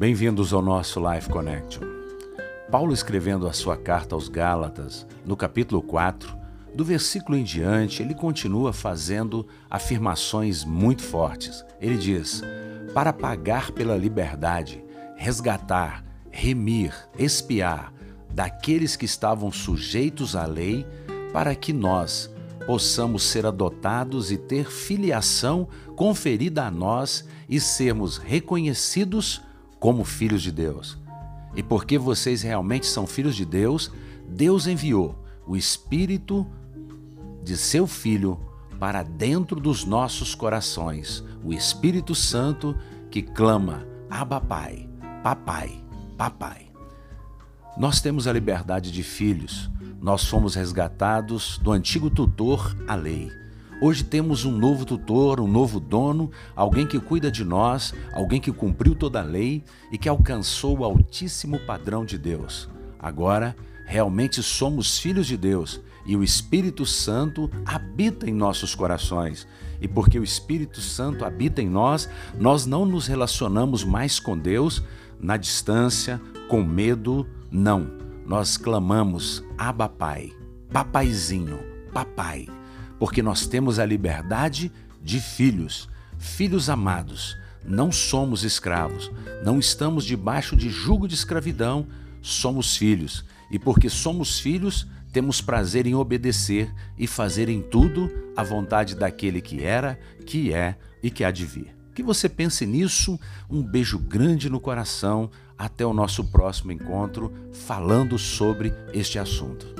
Bem-vindos ao nosso Life Connection. Paulo escrevendo a sua carta aos Gálatas, no capítulo 4, do versículo em diante, ele continua fazendo afirmações muito fortes. Ele diz: para pagar pela liberdade, resgatar, remir, espiar daqueles que estavam sujeitos à lei, para que nós possamos ser adotados e ter filiação conferida a nós e sermos reconhecidos como filhos de Deus. E porque vocês realmente são filhos de Deus, Deus enviou o Espírito de seu Filho para dentro dos nossos corações, o Espírito Santo que clama: Abba Pai, Papai, Papai. Nós temos a liberdade de filhos, nós fomos resgatados do antigo tutor, a lei. Hoje temos um novo tutor, um novo dono, alguém que cuida de nós, alguém que cumpriu toda a lei e que alcançou o altíssimo padrão de Deus. Agora, realmente somos filhos de Deus e o Espírito Santo habita em nossos corações. E porque o Espírito Santo habita em nós, nós não nos relacionamos mais com Deus na distância, com medo, não. Nós clamamos: Abba Pai, Papaizinho, Papai porque nós temos a liberdade de filhos, filhos amados. Não somos escravos, não estamos debaixo de jugo de escravidão, somos filhos. E porque somos filhos, temos prazer em obedecer e fazer em tudo a vontade daquele que era, que é e que há de vir. Que você pense nisso. Um beijo grande no coração. Até o nosso próximo encontro falando sobre este assunto.